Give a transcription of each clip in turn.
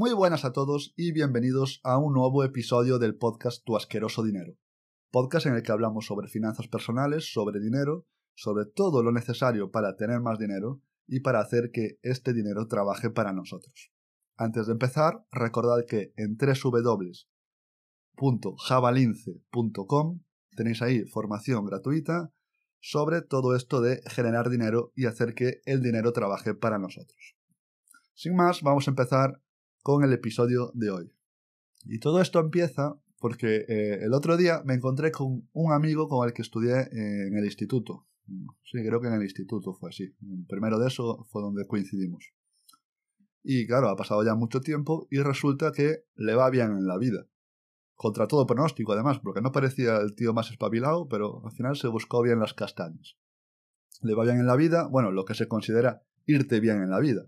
Muy buenas a todos y bienvenidos a un nuevo episodio del podcast Tu asqueroso dinero. Podcast en el que hablamos sobre finanzas personales, sobre dinero, sobre todo lo necesario para tener más dinero y para hacer que este dinero trabaje para nosotros. Antes de empezar, recordad que en www.javalince.com tenéis ahí formación gratuita sobre todo esto de generar dinero y hacer que el dinero trabaje para nosotros. Sin más, vamos a empezar con el episodio de hoy. Y todo esto empieza porque eh, el otro día me encontré con un amigo con el que estudié en el instituto. Sí, creo que en el instituto fue así. primero de eso fue donde coincidimos. Y claro, ha pasado ya mucho tiempo y resulta que le va bien en la vida. Contra todo pronóstico, además, porque no parecía el tío más espabilado, pero al final se buscó bien las castañas. Le va bien en la vida, bueno, lo que se considera irte bien en la vida.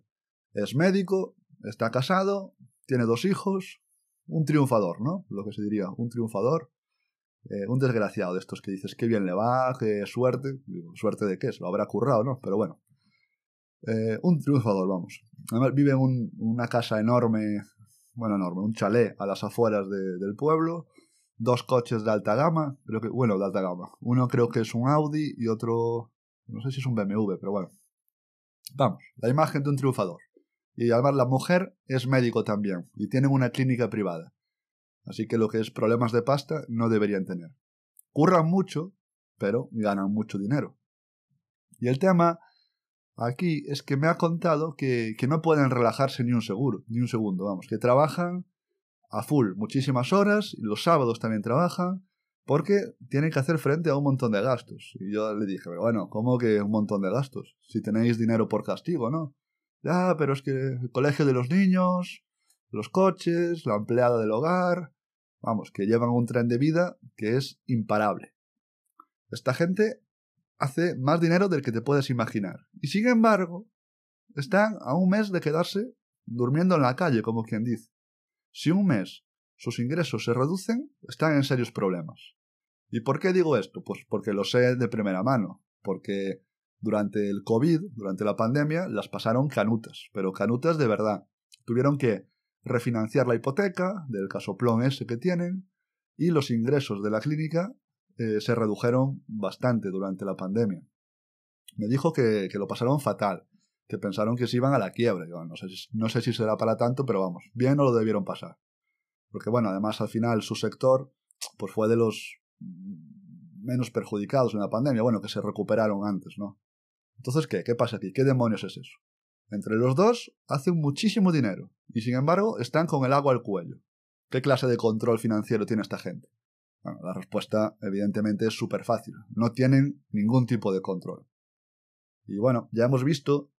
Es médico, está casado, tiene dos hijos, un triunfador, ¿no? Lo que se diría, un triunfador, eh, un desgraciado de estos que dices, qué bien le va, qué suerte, suerte de qué, se lo habrá currado, ¿no? Pero bueno, eh, un triunfador, vamos. Además vive en una casa enorme, bueno, enorme, un chalet a las afueras del pueblo, dos coches de alta gama, creo que, bueno, de alta gama. Uno creo que es un Audi y otro, no sé si es un BMW, pero bueno. Vamos, la imagen de un triunfador. Y además la mujer es médico también y tienen una clínica privada. Así que lo que es problemas de pasta no deberían tener. Curran mucho, pero ganan mucho dinero. Y el tema aquí es que me ha contado que, que no pueden relajarse ni un seguro, ni un segundo, vamos, que trabajan a full muchísimas horas y los sábados también trabajan porque tienen que hacer frente a un montón de gastos. Y yo le dije, bueno, ¿cómo que un montón de gastos? Si tenéis dinero por castigo, ¿no? Ya, pero es que el colegio de los niños, los coches, la empleada del hogar, vamos, que llevan un tren de vida que es imparable. Esta gente hace más dinero del que te puedes imaginar. Y sin embargo, están a un mes de quedarse durmiendo en la calle, como quien dice. Si un mes sus ingresos se reducen, están en serios problemas. ¿Y por qué digo esto? Pues porque lo sé de primera mano, porque durante el COVID, durante la pandemia, las pasaron canutas, pero canutas de verdad. Tuvieron que refinanciar la hipoteca del casoplón ese que tienen y los ingresos de la clínica eh, se redujeron bastante durante la pandemia. Me dijo que, lo pasaron fatal, que pensaron que se iban a la quiebra. no, sé, no sé si será para tanto, pero vamos, bien no lo debieron pasar. Porque bueno, además al final su sector pues fue de los menos perjudicados en la pandemia, bueno, que se recuperaron antes, ¿no? Entonces, ¿qué? ¿Qué pasa aquí? ¿Qué demonios es eso? Entre los dos hacen muchísimo dinero y sin embargo están con el agua al cuello. ¿Qué clase de control financiero tiene esta gente? Bueno, la respuesta evidentemente es súper fácil. No tienen ningún tipo de control. Y bueno, ya hemos visto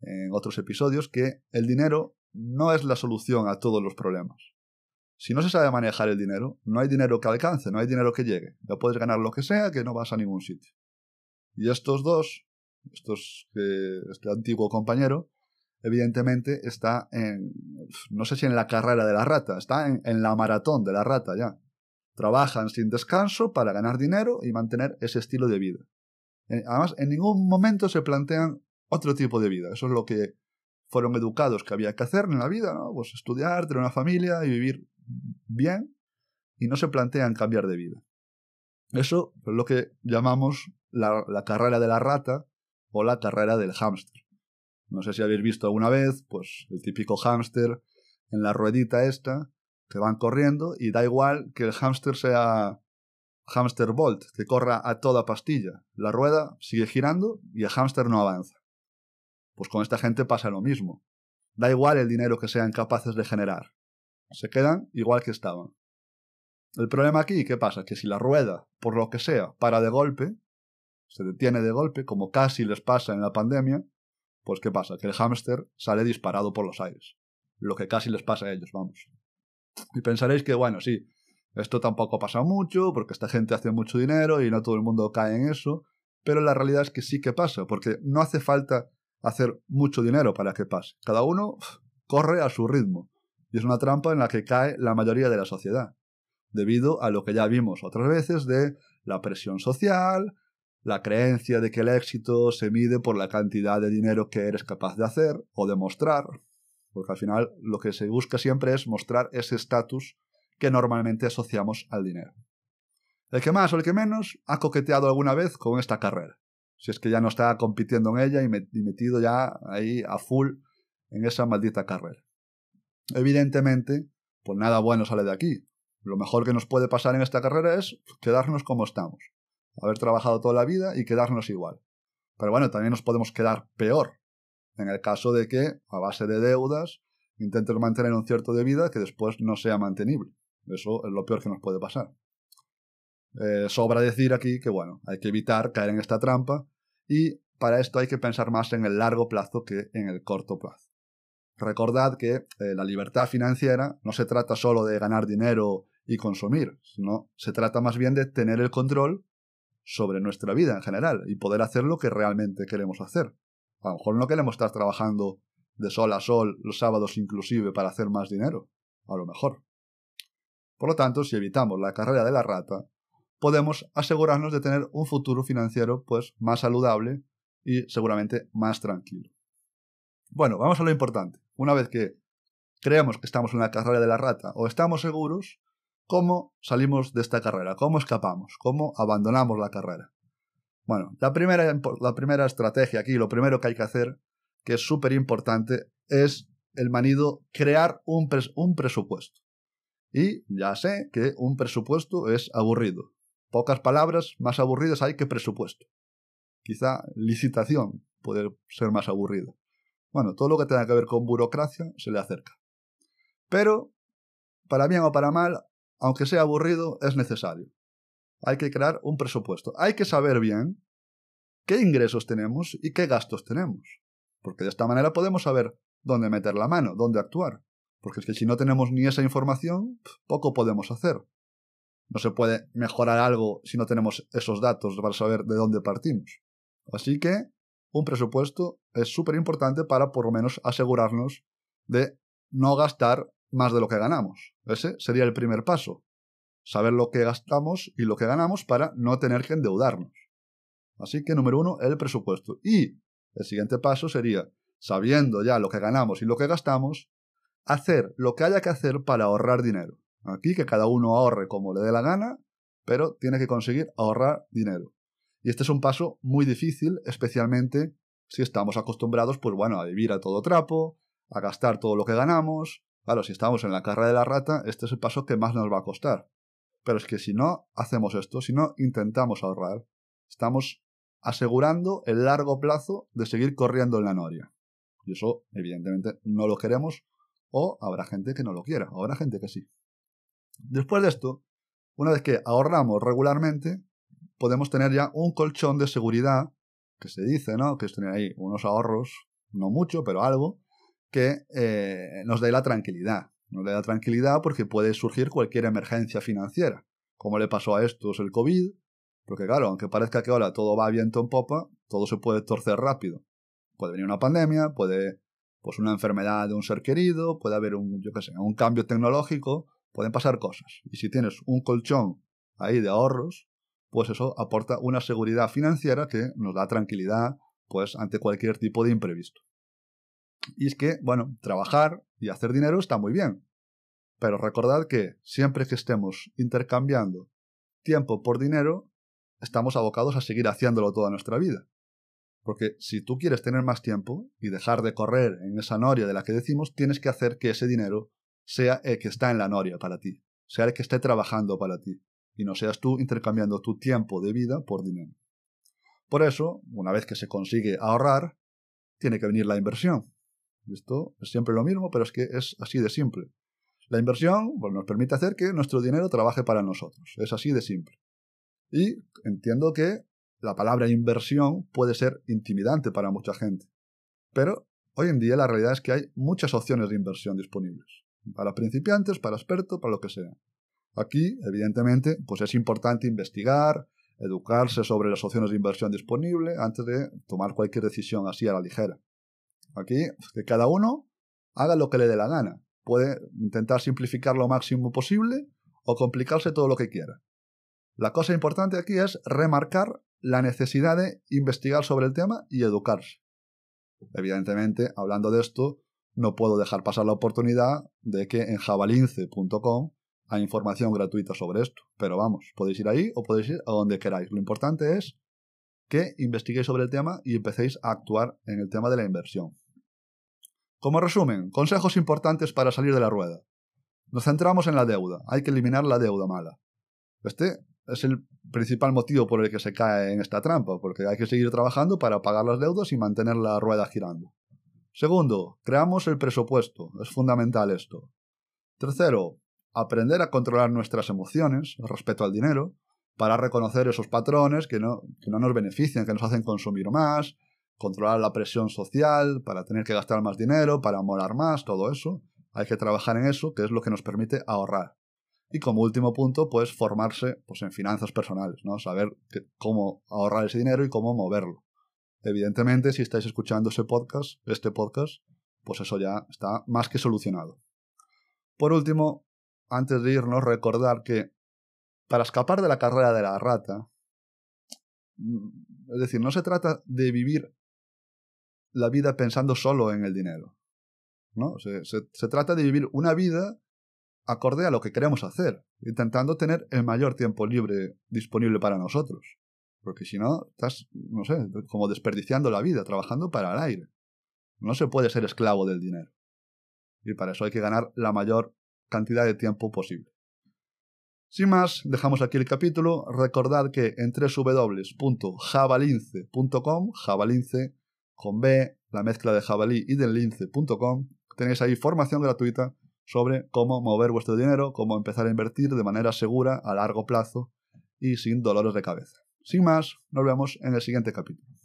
en otros episodios que el dinero no es la solución a todos los problemas. Si no se sabe manejar el dinero, no hay dinero que alcance, no hay dinero que llegue. Ya puedes ganar lo que sea que no vas a ningún sitio. Y estos dos estos, este antiguo compañero, evidentemente está en, no sé si en la carrera de la rata, está en, la maratón de la rata ya. Trabajan sin descanso para ganar dinero y mantener ese estilo de vida. Eh, además, en ningún momento se plantean otro tipo de vida. Eso es lo que fueron educados que había que hacer en la vida, ¿no? Pues estudiar, tener una familia y vivir bien y no se plantean cambiar de vida. Eso es lo que llamamos la, la carrera de la rata o la carrera del hámster. No sé si habéis visto alguna vez, pues el típico hámster en la ruedita esta, que van corriendo y da igual que el hámster sea hámster bolt, que corra a toda pastilla. La rueda sigue girando y el hámster no avanza. Pues con esta gente pasa lo mismo. Da igual el dinero que sean capaces de generar. Se quedan igual que estaban. El problema aquí, ¿qué pasa? Que si la rueda, por lo que sea, para de golpe, se detiene de golpe, como casi les pasa en la pandemia, pues ¿qué pasa? Que el hámster sale disparado por los aires. Lo que casi les pasa a ellos, vamos. Y pensaréis que, bueno, sí, esto tampoco pasa mucho, porque esta gente hace mucho dinero y no todo el mundo cae en eso, pero la realidad es que sí que pasa, porque no hace falta hacer mucho dinero para que pase. Cada uno corre a su ritmo. Y es una trampa en la que cae la mayoría de la sociedad, debido a lo que ya vimos otras veces de la presión social, la creencia de que el éxito se mide por la cantidad de dinero que eres capaz de hacer o demostrar, porque al final lo que se busca siempre es mostrar ese estatus que normalmente asociamos al dinero. El que más o el que menos ha coqueteado alguna vez con esta carrera, si es que ya no está compitiendo en ella y metido ya ahí a full en esa maldita carrera. Evidentemente, pues nada bueno sale de aquí. Lo mejor que nos puede pasar en esta carrera es quedarnos como estamos, haber trabajado toda la vida y quedarnos igual. Pero bueno, también nos podemos quedar peor, en el caso de que, a base de deudas, intentes mantener un cierto de vida que después no sea mantenible. Eso es lo peor que nos puede pasar. Eh, sobra decir aquí que, bueno, hay que evitar caer en esta trampa y para esto hay que pensar más en el largo plazo que en el corto plazo. Recordad que eh, la libertad financiera no se trata solo de ganar dinero y consumir, sino se trata más bien de tener el control sobre nuestra vida en general y poder hacer lo que realmente queremos hacer. A lo mejor no queremos estar trabajando de sol a sol los sábados inclusive para hacer más dinero. A lo mejor. Por lo tanto, si evitamos la carrera de la rata, podemos asegurarnos de tener un futuro financiero pues más saludable y seguramente más tranquilo. Bueno, vamos a lo importante. Una vez que creemos que estamos en la carrera de la rata o estamos seguros, ¿cómo salimos de esta carrera? ¿Cómo escapamos? ¿Cómo abandonamos la carrera? Bueno, la primera, la primera estrategia aquí, lo primero que hay que hacer, que es súper importante, es el manido crear un, un presupuesto. Y ya sé que un presupuesto es aburrido. Pocas palabras más aburridas hay que presupuesto. Quizá licitación puede ser más aburrido. Bueno, todo lo que tenga que ver con burocracia se le acerca. Pero, para bien o para mal, aunque sea aburrido, es necesario. Hay que crear un presupuesto. Hay que saber bien qué ingresos tenemos y qué gastos tenemos. Porque de esta manera podemos saber dónde meter la mano, dónde actuar. Porque es que si no tenemos ni esa información, poco podemos hacer. No se puede mejorar algo si no tenemos esos datos para saber de dónde partimos. Así que un presupuesto es súper importante para por lo menos asegurarnos de no gastar más de lo que ganamos. Ese sería el primer paso. Saber lo que gastamos y lo que ganamos para no tener que endeudarnos. Así que número uno, el presupuesto. Y el siguiente paso sería, sabiendo ya lo que ganamos y lo que gastamos, hacer lo que haya que hacer para ahorrar dinero. Aquí que cada uno ahorre como le dé la gana, pero tiene que conseguir ahorrar dinero. Y este es un paso muy difícil, especialmente si estamos acostumbrados, pues bueno, a vivir a todo trapo, a gastar todo lo que ganamos. Claro, si estamos en la carrera de la rata, este es el paso que más nos va a costar. Pero es que si no hacemos esto, si no intentamos ahorrar, estamos asegurando el largo plazo de seguir corriendo en la noria. Y eso, evidentemente, no lo queremos, o habrá gente que no lo quiera, habrá gente que sí. Después de esto, una vez que ahorramos regularmente, podemos tener ya un colchón de seguridad, que se dice, ¿no? Que es tener ahí unos ahorros, no mucho, pero algo, que eh, nos dé la tranquilidad. Nos dé la tranquilidad porque puede surgir cualquier emergencia financiera, como le pasó a estos el COVID, porque claro, aunque parezca que ahora todo va viento en popa, todo se puede torcer rápido. Puede venir una pandemia, puede pues una enfermedad de un ser querido, puede haber un, yo qué sé, un cambio tecnológico, pueden pasar cosas. Y si tienes un colchón ahí de ahorros, pues eso aporta una seguridad financiera que nos da tranquilidad pues ante cualquier tipo de imprevisto. Y es que, bueno, trabajar y hacer dinero está muy bien, pero recordad que siempre que estemos intercambiando tiempo por dinero, estamos abocados a seguir haciéndolo toda nuestra vida. Porque si tú quieres tener más tiempo y dejar de correr en esa noria de la que decimos, tienes que hacer que ese dinero sea el que está en la noria para ti, sea el que esté trabajando para ti y no seas tú intercambiando tu tiempo de vida por dinero. Por eso, una vez que se consigue ahorrar, tiene que venir la inversión. Esto es siempre lo mismo, pero es que es así de simple. La inversión nos permite hacer que nuestro dinero trabaje para nosotros. Es así de simple. Y entiendo que la palabra inversión puede ser intimidante para mucha gente. Pero hoy en día la realidad es que hay muchas opciones de inversión disponibles. Para principiantes, para expertos, para lo que sea. Aquí, evidentemente, pues es importante investigar, educarse sobre las opciones de inversión disponibles antes de tomar cualquier decisión así a la ligera. Aquí, que cada uno haga lo que le dé la gana. Puede intentar simplificar lo máximo posible o complicarse todo lo que quiera. La cosa importante aquí es remarcar la necesidad de investigar sobre el tema y educarse. Evidentemente, hablando de esto, no puedo dejar pasar la oportunidad de que en javalince.com hay información gratuita sobre esto. Pero vamos, podéis ir ahí o podéis ir a donde queráis. Lo importante es que investiguéis sobre el tema y empecéis a actuar en el tema de la inversión. Como resumen, consejos importantes para salir de la rueda. Nos centramos en la deuda. Hay que eliminar la deuda mala. Este es el principal motivo por el que se cae en esta trampa, porque hay que seguir trabajando para pagar las deudas y mantener la rueda girando. Segundo, creamos el presupuesto. Es fundamental esto. Tercero, aprender a controlar nuestras emociones respecto al dinero para reconocer esos patrones que no, que no nos benefician, que nos hacen consumir más, controlar la presión social para tener que gastar más dinero, para morar más, todo eso. Hay que trabajar en eso, que es lo que nos permite ahorrar. Y como último punto, pues formarse pues, en finanzas personales, ¿no? Saber cómo ahorrar ese dinero y cómo moverlo. Evidentemente, si estáis escuchando ese podcast, este podcast, pues eso ya está más que solucionado. Por último, antes de irnos, recordar que para escapar de la carrera de la rata, mm, es decir, no se trata de vivir la vida pensando solo en el dinero. ¿no? Se, se, trata de vivir una vida acorde a lo que queremos hacer, intentando tener el mayor tiempo libre disponible para nosotros. Porque si no, estás, no sé, como desperdiciando la vida, trabajando para el aire. No se puede ser esclavo del dinero. Y para eso hay que ganar la mayor cantidad de tiempo posible. Sin más, dejamos aquí el capítulo. Recordad que en www.javalince.com, javalince con B, la mezcla de jabalí y del lince.com, tenéis ahí formación gratuita sobre cómo mover vuestro dinero, cómo empezar a invertir de manera segura a largo plazo y sin dolores de cabeza. Sin más, nos vemos en el siguiente capítulo.